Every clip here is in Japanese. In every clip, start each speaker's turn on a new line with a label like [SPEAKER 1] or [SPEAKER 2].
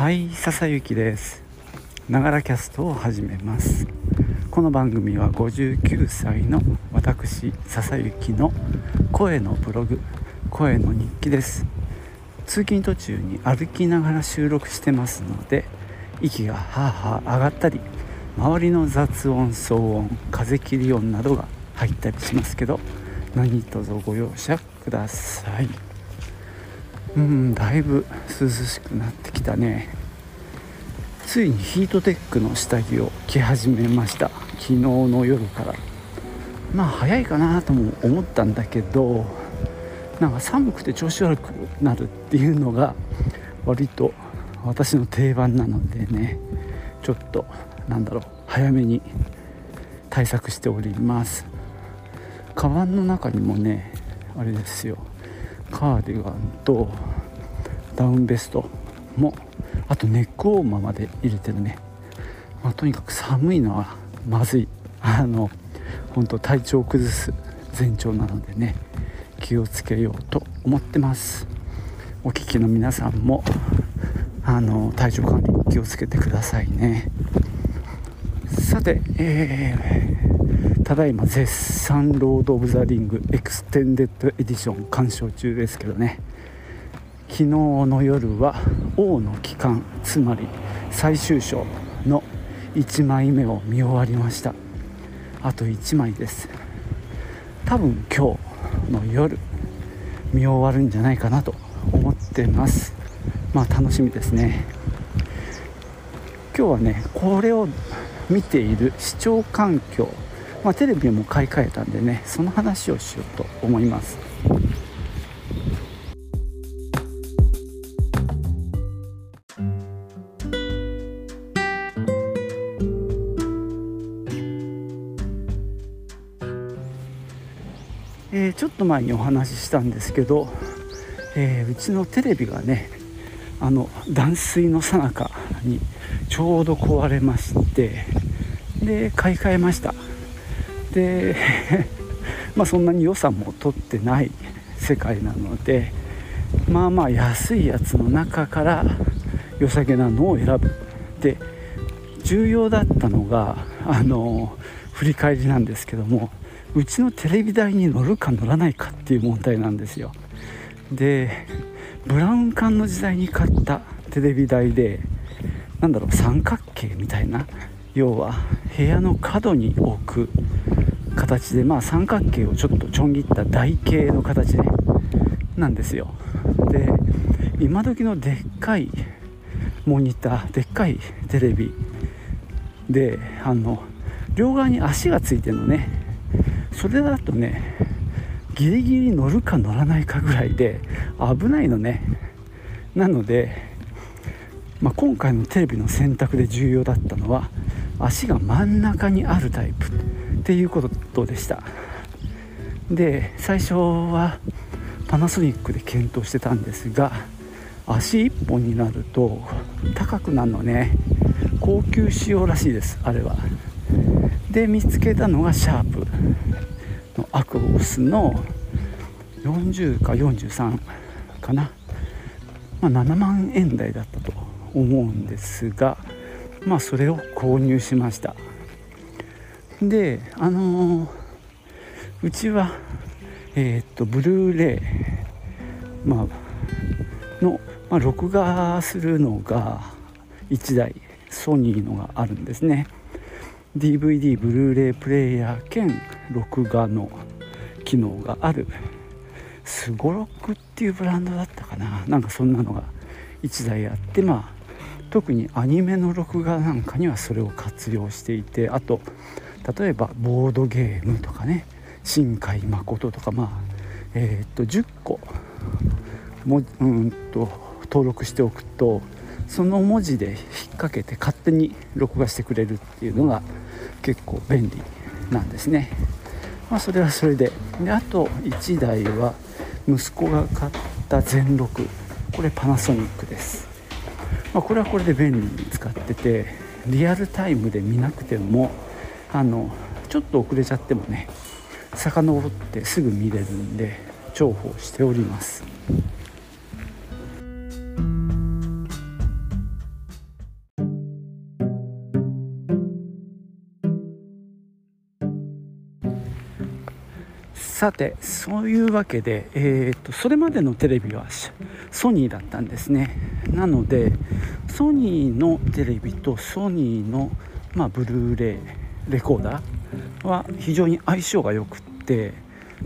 [SPEAKER 1] はい笹雪です。ながらキャストを始めます。この番組は59歳の私笹雪の声のブログ声の日記です。通勤途中に歩きながら収録してますので息がはあはあ上がったり周りの雑音騒音風切り音などが入ったりしますけど何卒ご容赦ください。うんだいぶ涼しくなってきたね。ついにヒートテックの下着を着始めました。昨日の夜から。まあ早いかなとも思ったんだけどなんか寒くて調子悪くなるっていうのが割と私の定番なのでねちょっとなんだろう早めに対策しております。カバンの中にもねあれですよ。カーディガンとダウンベストもあとネックウォーマーまで入れてるね、まあ、とにかく寒いのはまずい。あの本当体調を崩す前兆なのでね気をつけようと思ってます。お聞きの皆さんもあの体調管理気をつけてくださいね。さて、えー、ただいま絶賛ロード・オブ・ザ・リングエクステンデッド・エディション鑑賞中ですけどね。昨日の夜は王の帰還つまり最終章の1枚目を見終わりました。あと1枚です。多分今日の夜見終わるんじゃないかなと思ってます。まあ楽しみですね。今日はねこれを見ている視聴環境、まあ、テレビも買い替えたんでねその話をしようと思います。えー、ちょっと前にお話ししたんですけど、えー、うちのテレビがねあの断水の最中にちょうど壊れましてで買い替えました。で まあそんなに予算も取ってない世界なのでまあまあ安いやつの中から良さげなのを選ぶ。で重要だったのがあの振り返りなんですけどもうちのテレビ台に乗るか乗らないかっていう問題なんですよ。でブラウン管の時代に買ったテレビ台でなんだろう三角形みたいな要は部屋の角に置く形でまあ三角形をちょっとちょん切った台形の形ねなんですよ。で今時のでっかいモニターでっかいテレビであの両側に足がついてるのね。それだとねギリギリ乗るか乗らないかぐらいで危ないのね。なので、まあ、今回のテレビの選択で重要だったのは足が真ん中にあるタイプ。っていうことでした。で最初はパナソニックで検討してたんですが足1本になると高くなるのね。高級仕様らしいですあれは。で見つけたのがシャープのアクオスの40か43かな、まあ、7万円台だったと思うんですがまあそれを購入しました。であのー、うちはえー、っとブルーレイ、まあ、の、まあ、録画するのが1台ソニーのがあるんですね。DVD ブルーレイプレイヤー兼録画の機能がある。すごろくっていうブランドだったかな。なんかそんなのが1台あってまあ特にアニメの録画なんかにはそれを活用していてあと例えばボードゲームとかね新海誠とかまあえー、っと10個もうんと登録しておくとその文字で引っ掛けて勝手に録画してくれるっていうのが結構便利なんですね。まあ、それはそれで。であと1台は息子が買った全録。これパナソニックです、まあ、これはこれで便利に使っててリアルタイムで見なくてもあのちょっと遅れちゃってもね遡ってすぐ見れるんで重宝しております。さてそういうわけで、えー、とそれまでのテレビはソニーだったんですねなのでソニーのテレビとソニーの、まあ、ブルーレイレコーダーは非常に相性が良くって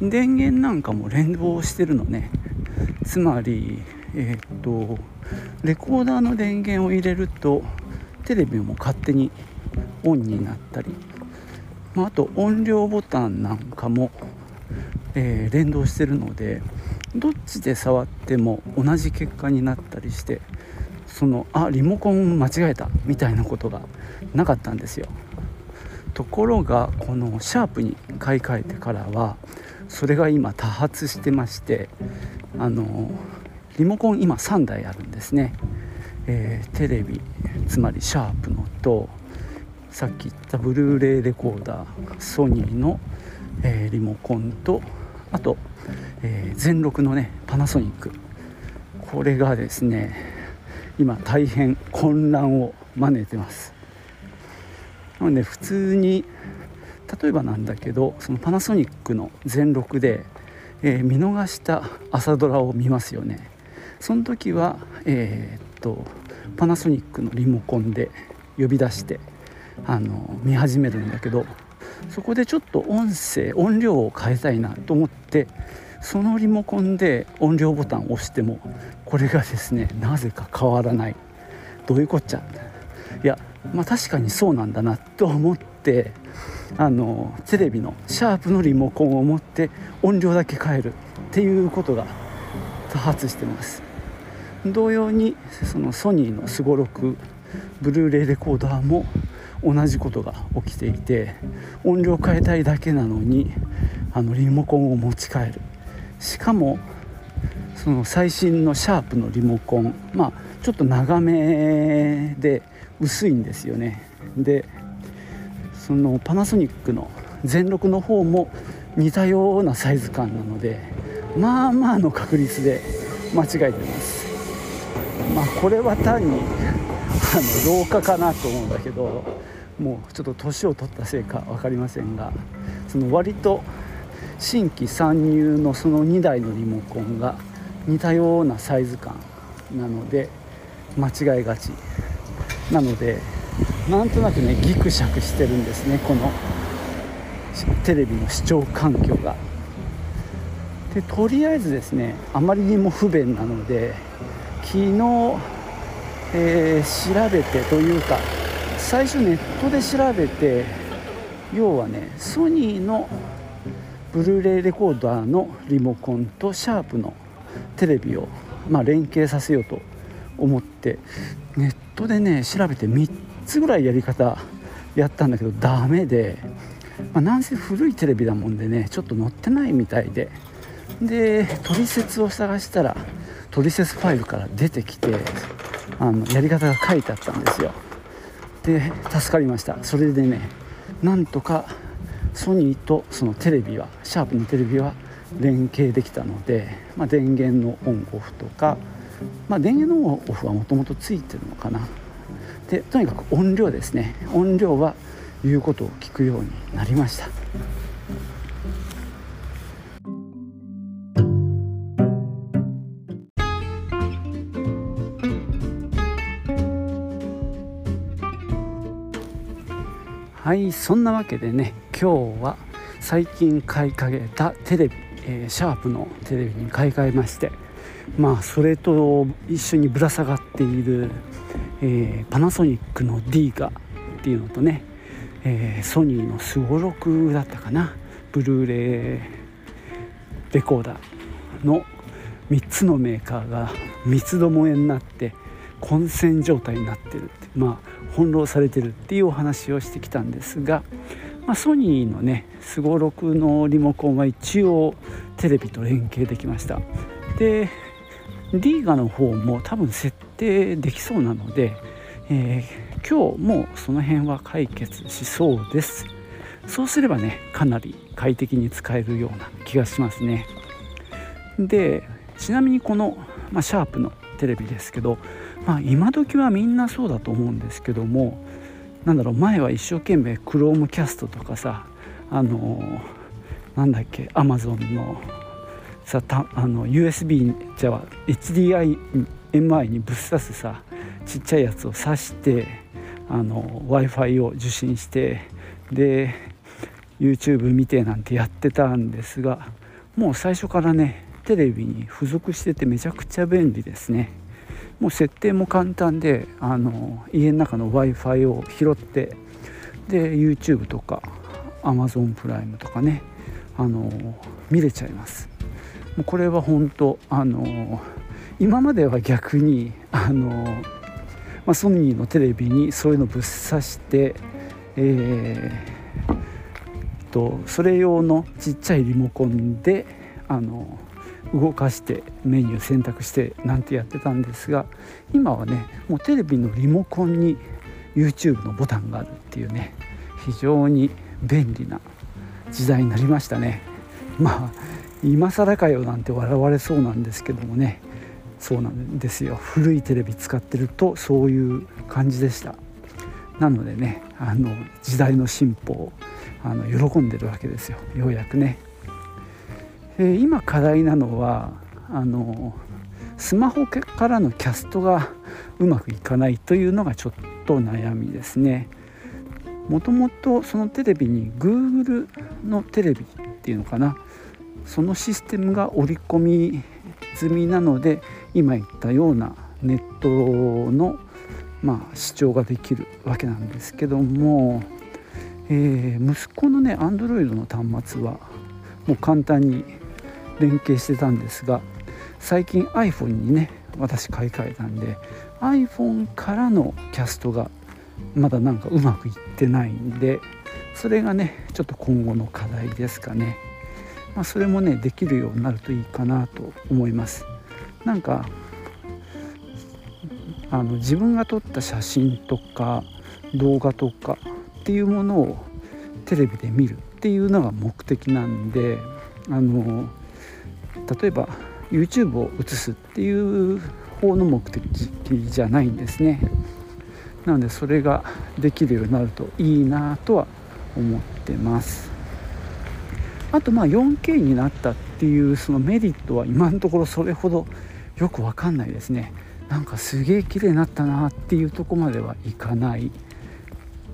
[SPEAKER 1] 電源なんかも連動してるのね。つまりえっ、とレコーダーの電源を入れるとテレビも勝手にオンになったり、まあ、あと音量ボタンなんかも、えー、連動してるのでどっちで触っても同じ結果になったりしてそのあリモコン間違えたみたいなことがなかったんですよ。ところがこのシャープに買い替えてからはそれが今多発してましてあのリモコン今3台あるんですね、えー、テレビつまりシャープのとさっき言ったブルーレイレコーダーソニーの、えー、リモコンとあと、えー、全録のねパナソニック。これがですね今大変混乱を招いてます。なので普通に例えばなんだけどそのパナソニックの全録で、えー、見逃した朝ドラを見ますよね。その時はえー、っとパナソニックのリモコンで呼び出してあの見始めるんだけどそこでちょっと音声音量を変えたいなと思ってそのリモコンで音量ボタンを押してもこれがですねなぜか変わらない。どういうこっちゃ？いやまあ確かにそうなんだなと思ってあのテレビのシャープのリモコンを持って音量だけ変えるっていうことが多発してます。同様にそのソニーのすごろくブルーレイレコーダーも同じことが起きていて音量変えたいだけなのにあのリモコンを持ち帰る。しかもその最新のシャープのリモコンまあちょっと長めで薄いんですよね。でそのパナソニックの全録の方も似たようなサイズ感なのでまあまあの確率で間違えてます。まあこれは単にあの老化かなと思うんだけどもうちょっと年を取ったせいか分かりませんがその割と新規参入のその2台のリモコンが似たようなサイズ感なので間違いがち。なのでなんとなくねギクシャクしてるんですねこのテレビの視聴環境が。でとりあえずですねあまりにも不便なので昨日、えー、調べてというか最初ネットで調べて要はねソニーのブルーレイレコーダーのリモコンとシャープのテレビを、まあ、連携させようと思ってネットでね調べて3つぐらいやり方やったんだけどダメで、まあ、なんせ古いテレビだもんでねちょっと載ってないみたいでで取説を探したら取説ファイルから出てきてあのやり方が書いてあったんですよ。で助かりました。それでねなんとかソニーとそのテレビはシャープのテレビは連携できたので、まあ、電源のオンオフとか、まあ、電源のオフはもともとついてるのかな。でとにかく音量ですね。音量は言うことを聞くようになりました。はいそんなわけでね今日は最近買いかけたテレビ、えー、シャープのテレビに買い替えましてまあそれと一緒にぶら下がっている、えー、パナソニックの D ガっていうのとね、えー、ソニーのすごろくだったかなブルーレイレコーダーの3つのメーカーが三つどもえになって混戦状態になってるってまあ翻弄されてるっていうお話をしてきたんですが、まあ、ソニーのねすごろくのリモコンは一応テレビと連携できました。でリーガの方も多分設定できそうなので、えー、今日もその辺は解決しそうです。そうすればねかなり快適に使えるような気がしますね。でちなみにこの、まあ、シャープのテレビですけどまあ今時はみんなそうだと思うんですけどもなんだろう前は一生懸命クロームキャストとかさあのなんだっけアマゾンのさたあの USB じゃあ HDMI にぶっ刺すさちっちゃいやつを挿して w i f i を受信してで YouTube 見てなんてやってたんですがもう最初からねテレビに付属しててめちゃくちゃ便利ですね。もう設定も簡単であの家の中の w i f i を拾ってで YouTube とか Amazon プライムとかねあの見れちゃいます。うこれは本当あの今までは逆にあの、まあ、ソニーのテレビにそういうのぶっ刺してえー、とそれ用のちっちゃいリモコンであの動かしてメニュー選択してなんてやってたんですが今はねもうテレビのリモコンに YouTube のボタンがあるっていうね非常に便利な時代になりましたね。まあ今更かよなんて笑われそうなんですけどもね。そうなんですよ。古いテレビ使ってるとそういう感じでした。なのでねあの時代の進歩をあの喜んでるわけですよ。ようやくね。えー、今課題なのはあのスマホからのキャストがうまくいかないというのがちょっと悩みですね。もともとそのテレビに Google のテレビっていうのかな。そのシステムが織り込み済みなので今言ったようなネットの、まあ、視聴ができるわけなんですけども、えー、息子のね Android の端末はもう簡単に連携してたんですが最近 iPhone にね私買い替えたんで iPhone からのキャストがまだなんかうまくいってないんでそれがねちょっと今後の課題ですかね、まあ、それもねできるようになるといいかなと思います。なんかあの自分が撮った写真とか動画とかっていうものをテレビで見るっていうのが目的なんであの例えば YouTube を映すっていう方の目的じゃないんですね。なのでそれができるようになるといいなとは思ってます。あとまあ 4K になったっていうそのメリットは今のところそれほど よく分かんないですね。なんかすげえ綺麗になったなっていうとこまではいかない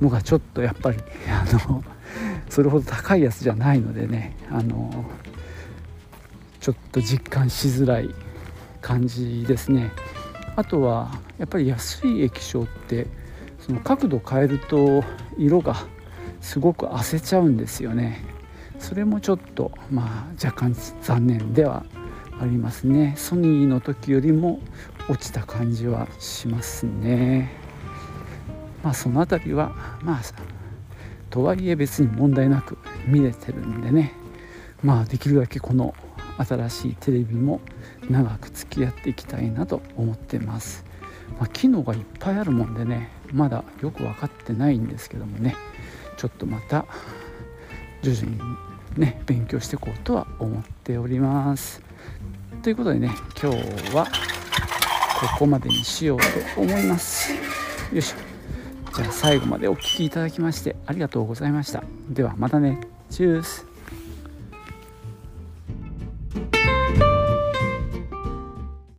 [SPEAKER 1] のがちょっとやっぱり あのそれほど高いやつじゃないのでね。あのちょっと実感しづらい感じですね。あとはやっぱり安い液晶ってその角度変えると色がすごく褪せちゃうんですよね。それもちょっとまあ若干残念ではありますね。ソニーの時よりも落ちた感じはしますね。まあその辺りはまあとはいえ別に問題なく見れてるんでね。まあできるだけこの新しいテレビも長く付き合っていきたいなと思ってます、まあ、機能がいっぱいあるもんでねまだよく分かってないんですけどもね。ちょっとまた徐々にね勉強していこうとは思っております。ということでね今日はここまでにしようと思います。よいしょ。じゃあ最後までお聴きいただきましてありがとうございました。ではまたね。チュース。